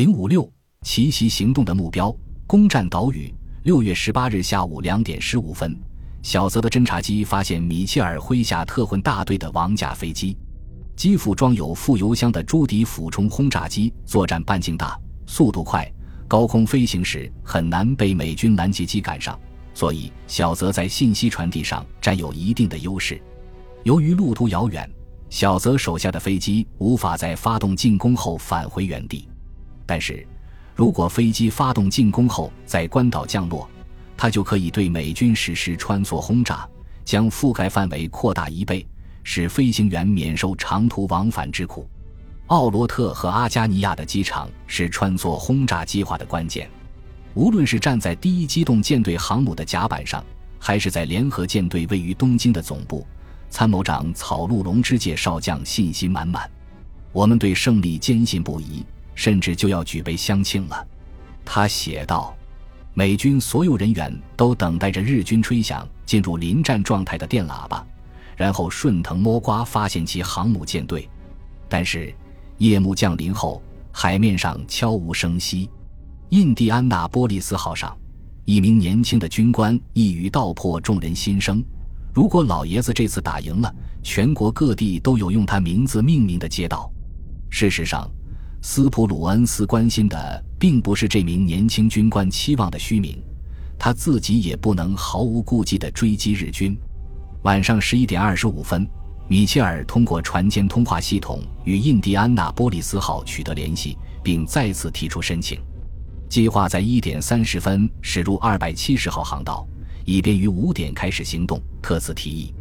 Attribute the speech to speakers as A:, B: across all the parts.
A: 零五六奇袭行动的目标，攻占岛屿。六月十八日下午两点十五分，小泽的侦察机发现米切尔麾下特混大队的王甲飞机，机腹装有副油箱的朱迪俯冲轰炸机，作战半径大，速度快，高空飞行时很难被美军拦截机赶上，所以小泽在信息传递上占有一定的优势。由于路途遥远，小泽手下的飞机无法在发动进攻后返回原地。但是，如果飞机发动进攻后在关岛降落，它就可以对美军实施穿梭轰炸，将覆盖范围扩大一倍，使飞行员免受长途往返之苦。奥罗特和阿加尼亚的机场是穿梭轰炸计划的关键。无论是站在第一机动舰队航母的甲板上，还是在联合舰队位于东京的总部，参谋长草鹿龙之介少将信心满满。我们对胜利坚信不疑。甚至就要举杯相庆了，他写道：“美军所有人员都等待着日军吹响进入临战状态的电喇叭，然后顺藤摸瓜发现其航母舰队。但是夜幕降临后，海面上悄无声息。印第安纳波利斯号上，一名年轻的军官一语道破众人心声：如果老爷子这次打赢了，全国各地都有用他名字命名的街道。事实上。”斯普鲁恩斯关心的并不是这名年轻军官期望的虚名，他自己也不能毫无顾忌地追击日军。晚上十一点二十五分，米切尔通过船间通话系统与印第安纳波利斯号取得联系，并再次提出申请，计划在一点三十分驶入二百七十号航道，以便于五点开始行动。特此提议。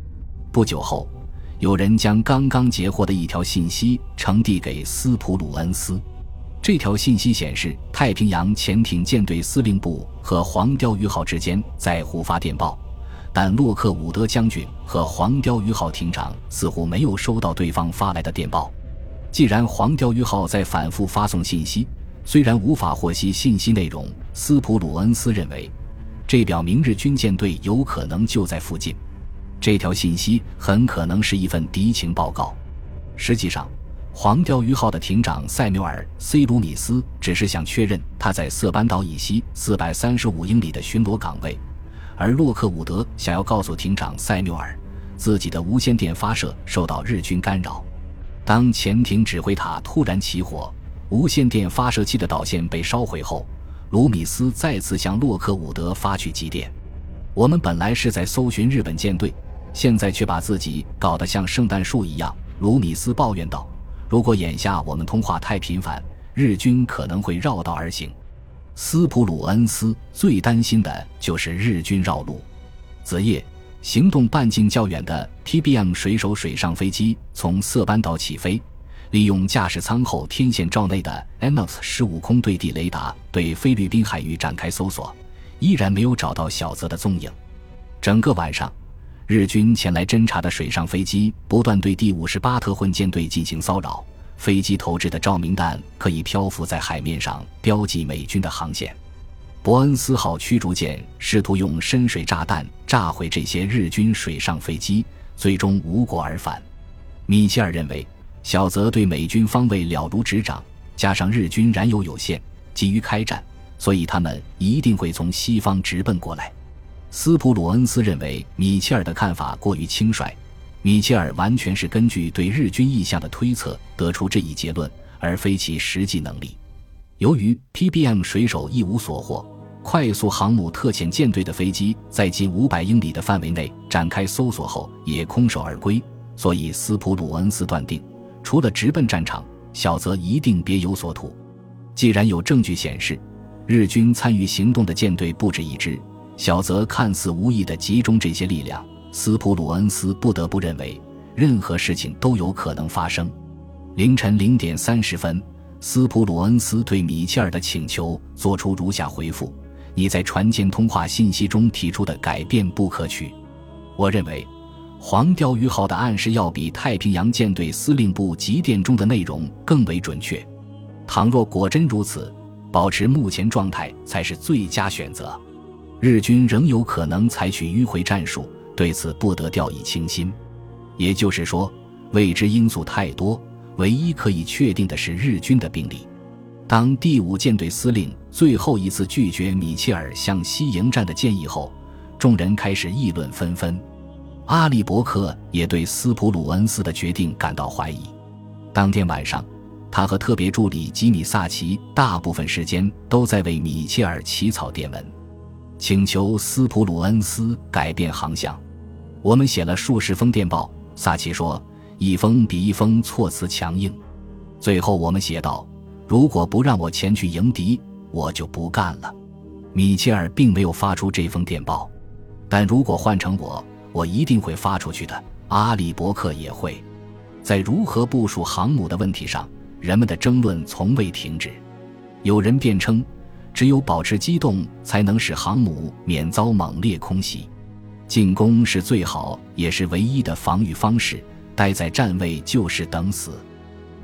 A: 不久后。有人将刚刚截获的一条信息呈递给斯普鲁恩斯。这条信息显示，太平洋潜艇舰队司令部和黄鲷鱼号之间在互发电报，但洛克伍德将军和黄鲷鱼号艇长似乎没有收到对方发来的电报。既然黄鲷鱼号在反复发送信息，虽然无法获悉信息内容，斯普鲁恩斯认为，这表明日军舰队有可能就在附近。这条信息很可能是一份敌情报告。实际上，黄鲷鱼号的艇长塞缪尔 ·C· 卢米斯只是想确认他在色班岛以西四百三十五英里的巡逻岗位，而洛克伍德想要告诉艇长塞缪尔，自己的无线电发射受到日军干扰。当潜艇指挥塔突然起火，无线电发射器的导线被烧毁后，卢米斯再次向洛克伍德发去急电：“我们本来是在搜寻日本舰队。”现在却把自己搞得像圣诞树一样，卢米斯抱怨道：“如果眼下我们通话太频繁，日军可能会绕道而行。”斯普鲁恩斯最担心的就是日军绕路。子夜，行动半径较远的 TBM 水手水上飞机从色班岛起飞，利用驾驶舱后天线罩内的 NOS 十五空对地雷达对菲律宾海域展开搜索，依然没有找到小泽的踪影。整个晚上。日军前来侦察的水上飞机不断对第五十八特混舰队进行骚扰，飞机投掷的照明弹可以漂浮在海面上，标记美军的航线。伯恩斯号驱逐舰试图用深水炸弹炸毁这些日军水上飞机，最终无果而返。米切尔认为，小泽对美军方位了如指掌，加上日军燃油有限，急于开战，所以他们一定会从西方直奔过来。斯普鲁恩斯认为米切尔的看法过于轻率，米切尔完全是根据对日军意向的推测得出这一结论，而非其实际能力。由于 PBM 水手一无所获，快速航母特遣舰队的飞机在近五百英里的范围内展开搜索后也空手而归，所以斯普鲁恩斯断定，除了直奔战场，小泽一定别有所图。既然有证据显示，日军参与行动的舰队不止一支。小泽看似无意地集中这些力量，斯普鲁恩斯不得不认为任何事情都有可能发生。凌晨零点三十分，斯普鲁恩斯对米切尔的请求作出如下回复：“你在船舰通话信息中提出的改变不可取。我认为，黄鲷鱼号的暗示要比太平洋舰队司令部急电中的内容更为准确。倘若果真如此，保持目前状态才是最佳选择。”日军仍有可能采取迂回战术，对此不得掉以轻心。也就是说，未知因素太多，唯一可以确定的是日军的兵力。当第五舰队司令最后一次拒绝米切尔向西迎战的建议后，众人开始议论纷纷。阿里伯克也对斯普鲁恩斯的决定感到怀疑。当天晚上，他和特别助理吉米萨奇大部分时间都在为米切尔起草电文，请求斯普鲁恩斯改变航向。我们写了数十封电报，萨奇说，一封比一封措辞强硬。最后，我们写道：“如果不让我前去迎敌，我就不干了。”米切尔并没有发出这封电报，但如果换成我，我一定会发出去的。阿里伯克也会。在如何部署航母的问题上，人们的争论从未停止。有人辩称，只有保持机动，才能使航母免遭猛烈空袭。进攻是最好也是唯一的防御方式，待在站位就是等死。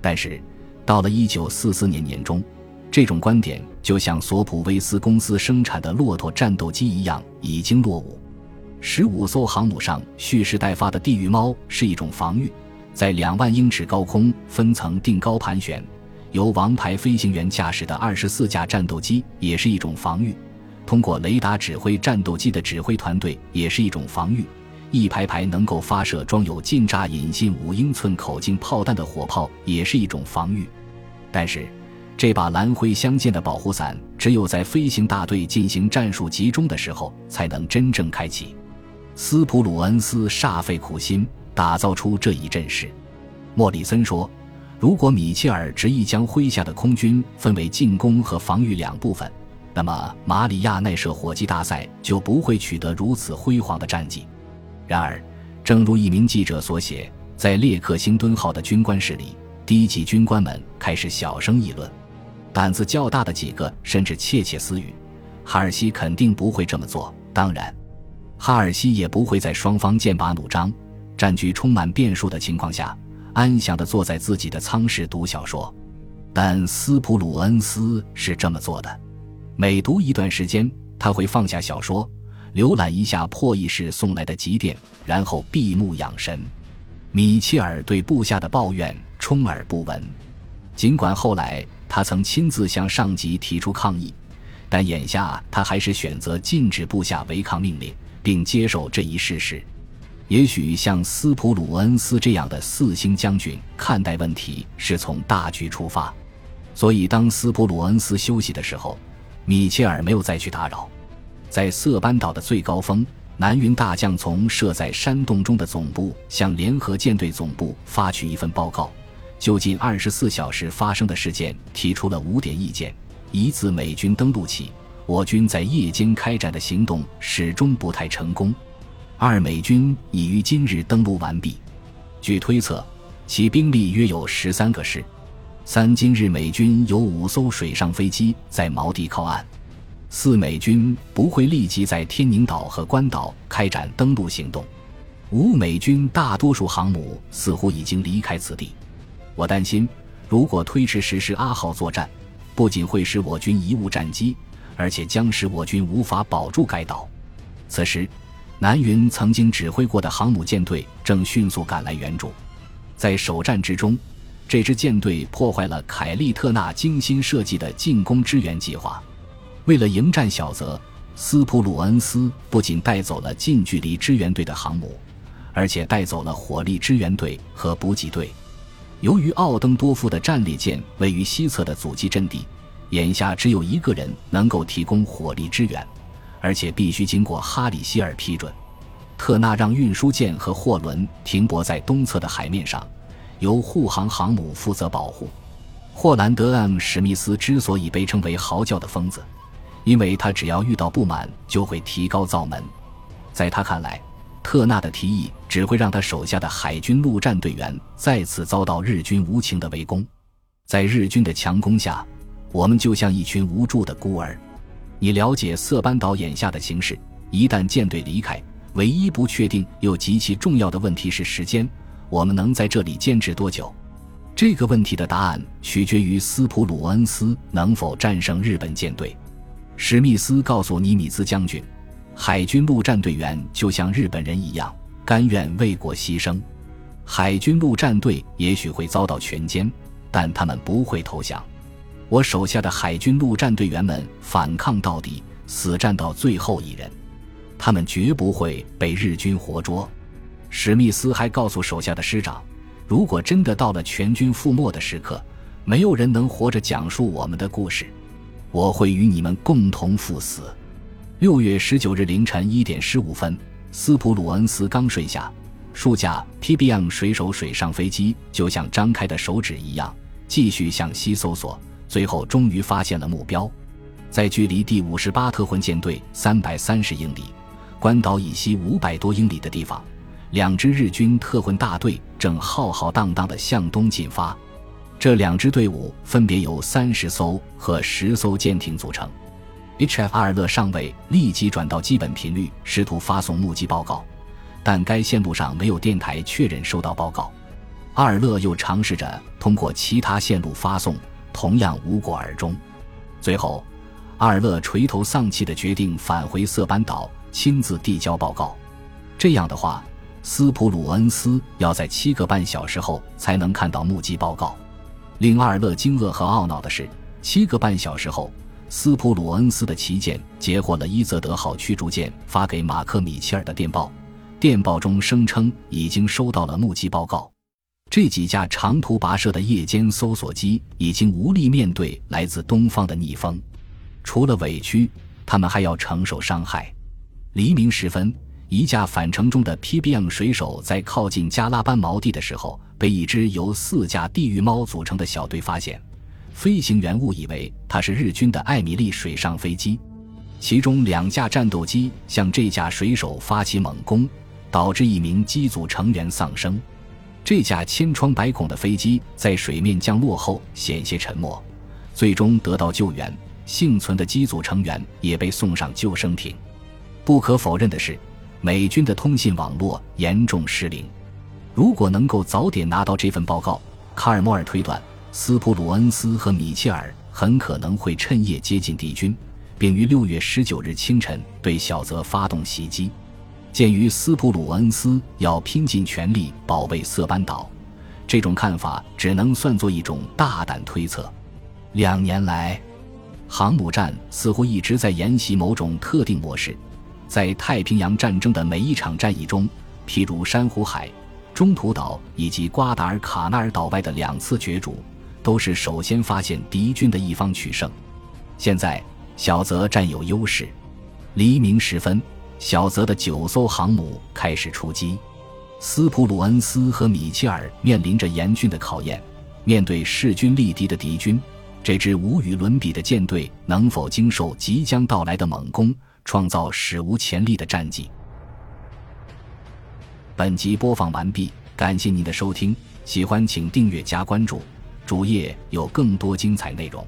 A: 但是，到了1944年年中，这种观点就像索普威斯公司生产的骆驼战斗机一样，已经落伍。十五艘航母上蓄势待发的地狱猫是一种防御，在两万英尺高空分层定高盘旋，由王牌飞行员驾驶的二十四架战斗机也是一种防御，通过雷达指挥战斗机的指挥团队也是一种防御，一排排能够发射装有近炸引信五英寸口径炮弹的火炮也是一种防御。但是，这把蓝灰相间的保护伞只有在飞行大队进行战术集中的时候才能真正开启。斯普鲁恩斯煞费苦心打造出这一阵势。莫里森说：“如果米切尔执意将麾下的空军分为进攻和防御两部分，那么马里亚奈舍火击大赛就不会取得如此辉煌的战绩。”然而，正如一名记者所写，在列克星敦号的军官室里，低级军官们开始小声议论，胆子较大的几个甚至窃窃私语：“哈尔西肯定不会这么做。”当然。哈尔西也不会在双方剑拔弩张、战局充满变数的情况下，安详地坐在自己的舱室读小说。但斯普鲁恩斯是这么做的。每读一段时间，他会放下小说，浏览一下破译室送来的急电，然后闭目养神。米切尔对部下的抱怨充耳不闻，尽管后来他曾亲自向上级提出抗议，但眼下他还是选择禁止部下违抗命令。并接受这一事实，也许像斯普鲁恩斯这样的四星将军看待问题是从大局出发，所以当斯普鲁恩斯休息的时候，米切尔没有再去打扰。在色班岛的最高峰，南云大将从设在山洞中的总部向联合舰队总部发去一份报告，就近二十四小时发生的事件提出了五点意见：一自美军登陆起。我军在夜间开展的行动始终不太成功。二美军已于今日登陆完毕，据推测，其兵力约有十三个师。三今日美军有五艘水上飞机在锚地靠岸。四美军不会立即在天宁岛和关岛开展登陆行动。五美军大多数航母似乎已经离开此地。我担心，如果推迟实施阿号作战，不仅会使我军贻误战机。而且将使我军无法保住该岛。此时，南云曾经指挥过的航母舰队正迅速赶来援助。在首战之中，这支舰队破坏了凯利特纳精心设计的进攻支援计划。为了迎战小泽，斯普鲁恩斯不仅带走了近距离支援队的航母，而且带走了火力支援队和补给队。由于奥登多夫的战列舰位于西侧的阻击阵地。眼下只有一个人能够提供火力支援，而且必须经过哈里希尔批准。特纳让运输舰和货轮停泊在东侧的海面上，由护航航母负责保护。霍兰德 ·M· 史密斯之所以被称为“嚎叫的疯子”，因为他只要遇到不满就会提高灶门。在他看来，特纳的提议只会让他手下的海军陆战队员再次遭到日军无情的围攻。在日军的强攻下，我们就像一群无助的孤儿。你了解色班岛眼下的形势。一旦舰队离开，唯一不确定又极其重要的问题是时间。我们能在这里坚持多久？这个问题的答案取决于斯普鲁恩斯能否战胜日本舰队。史密斯告诉尼米兹将军，海军陆战队员就像日本人一样，甘愿为国牺牲。海军陆战队也许会遭到全歼，但他们不会投降。我手下的海军陆战队员们反抗到底，死战到最后一人，他们绝不会被日军活捉。史密斯还告诉手下的师长，如果真的到了全军覆没的时刻，没有人能活着讲述我们的故事，我会与你们共同赴死。六月十九日凌晨一点十五分，斯普鲁恩斯刚睡下，数架 PBM 水手水上飞机就像张开的手指一样，继续向西搜索。最后终于发现了目标，在距离第五十八特混舰队三百三十英里、关岛以西五百多英里的地方，两支日军特混大队正浩浩荡荡地向东进发。这两支队伍分别由三十艘和十艘舰艇组成。H.F. 阿尔勒上尉立即转到基本频率，试图发送目击报告，但该线路上没有电台确认收到报告。阿尔勒又尝试着通过其他线路发送。同样无果而终。最后，阿尔勒垂头丧气地决定返回色班岛，亲自递交报告。这样的话，斯普鲁恩斯要在七个半小时后才能看到目击报告。令阿尔勒惊愕和懊恼的是，七个半小时后，斯普鲁恩斯的旗舰截获了伊泽德号驱逐舰发给马克·米切尔的电报，电报中声称已经收到了目击报告。这几架长途跋涉的夜间搜索机已经无力面对来自东方的逆风，除了委屈，他们还要承受伤害。黎明时分，一架返程中的 PBM 水手在靠近加拉班锚地的时候，被一支由四架地狱猫组成的小队发现。飞行员误以为它是日军的艾米丽水上飞机，其中两架战斗机向这架水手发起猛攻，导致一名机组成员丧生。这架千疮百孔的飞机在水面降落后险些沉没，最终得到救援。幸存的机组成员也被送上救生艇。不可否认的是，美军的通信网络严重失灵。如果能够早点拿到这份报告，卡尔莫尔推断斯普鲁恩斯和米切尔很可能会趁夜接近敌军，并于六月十九日清晨对小泽发动袭击。鉴于斯普鲁恩斯要拼尽全力保卫色班岛，这种看法只能算作一种大胆推测。两年来，航母战似乎一直在沿袭某种特定模式。在太平洋战争的每一场战役中，譬如珊瑚海、中途岛以及瓜达尔卡纳尔岛外的两次角逐，都是首先发现敌军的一方取胜。现在，小泽占有优势。黎明时分。小泽的九艘航母开始出击，斯普鲁恩斯和米切尔面临着严峻的考验。面对势均力敌的敌军，这支无与伦比的舰队能否经受即将到来的猛攻，创造史无前例的战绩？本集播放完毕，感谢您的收听，喜欢请订阅加关注，主页有更多精彩内容。